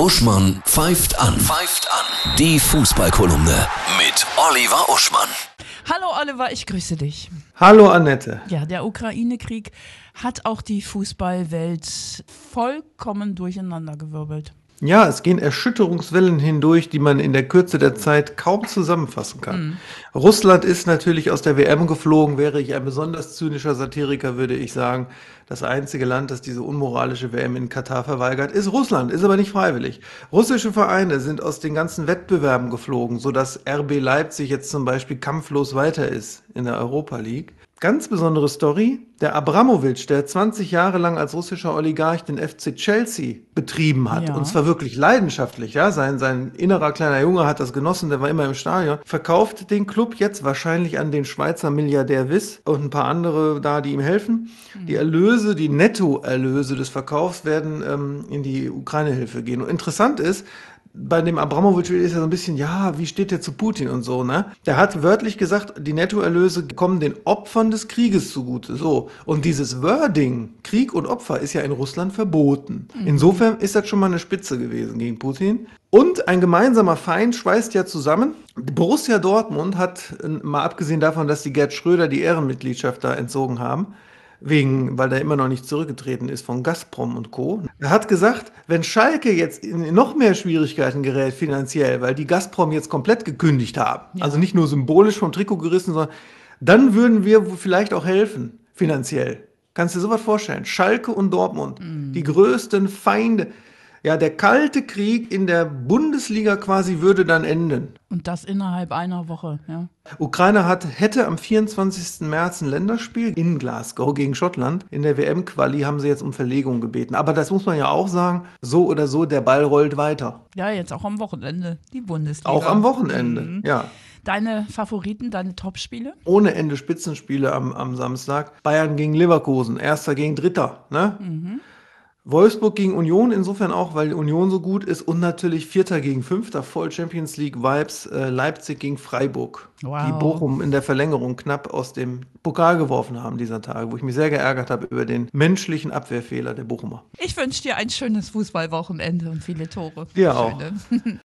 Uschmann pfeift an. Pfeift an. Die Fußballkolumne mit Oliver Uschmann. Hallo Oliver, ich grüße dich. Hallo Annette. Ja, der Ukraine-Krieg hat auch die Fußballwelt vollkommen durcheinandergewirbelt. Ja, es gehen Erschütterungswellen hindurch, die man in der Kürze der Zeit kaum zusammenfassen kann. Mhm. Russland ist natürlich aus der WM geflogen. Wäre ich ein besonders zynischer Satiriker, würde ich sagen, das einzige Land, das diese unmoralische WM in Katar verweigert, ist Russland, ist aber nicht freiwillig. Russische Vereine sind aus den ganzen Wettbewerben geflogen, sodass RB Leipzig jetzt zum Beispiel kampflos weiter ist in der Europa League. Ganz besondere Story. Der Abramowitsch, der 20 Jahre lang als russischer Oligarch den FC Chelsea betrieben hat, ja. und zwar wirklich leidenschaftlich, ja, sein, sein innerer kleiner Junge hat das genossen, der war immer im Stadion, verkauft den Club jetzt wahrscheinlich an den Schweizer Milliardär Wiss und ein paar andere da, die ihm helfen. Mhm. Die Erlöse, die Nettoerlöse des Verkaufs werden ähm, in die Ukraine-Hilfe gehen. Und interessant ist, bei dem Abramowitsch ist ja so ein bisschen, ja, wie steht der zu Putin und so, ne? Der hat wörtlich gesagt, die Nettoerlöse kommen den Opfern des Krieges zugute. So. Und dieses Wording, Krieg und Opfer, ist ja in Russland verboten. Mhm. Insofern ist das schon mal eine Spitze gewesen gegen Putin. Und ein gemeinsamer Feind schweißt ja zusammen. Borussia Dortmund hat, mal abgesehen davon, dass die Gerd Schröder die Ehrenmitgliedschaft da entzogen haben, wegen, weil er immer noch nicht zurückgetreten ist von Gazprom und Co. Er hat gesagt, wenn Schalke jetzt in noch mehr Schwierigkeiten gerät finanziell, weil die Gazprom jetzt komplett gekündigt haben, ja. also nicht nur symbolisch vom Trikot gerissen, sondern dann würden wir vielleicht auch helfen, finanziell. Kannst du dir sowas vorstellen? Schalke und Dortmund, mhm. die größten Feinde. Ja, der kalte Krieg in der Bundesliga quasi würde dann enden. Und das innerhalb einer Woche, ja. Ukraine hat, hätte am 24. März ein Länderspiel in Glasgow gegen Schottland. In der WM-Quali haben sie jetzt um Verlegung gebeten. Aber das muss man ja auch sagen, so oder so, der Ball rollt weiter. Ja, jetzt auch am Wochenende, die Bundesliga. Auch am Wochenende, mhm. ja. Deine Favoriten, deine Topspiele? Ohne Ende Spitzenspiele am, am Samstag. Bayern gegen Leverkusen, erster gegen dritter. Ne? Mhm. Wolfsburg gegen Union, insofern auch, weil Union so gut ist und natürlich Vierter gegen Fünfter, voll Champions League Vibes, äh, Leipzig gegen Freiburg, wow. die Bochum in der Verlängerung knapp aus dem Pokal geworfen haben dieser Tage, wo ich mich sehr geärgert habe über den menschlichen Abwehrfehler der Bochumer. Ich wünsche dir ein schönes Fußballwochenende und viele Tore. Dir auch.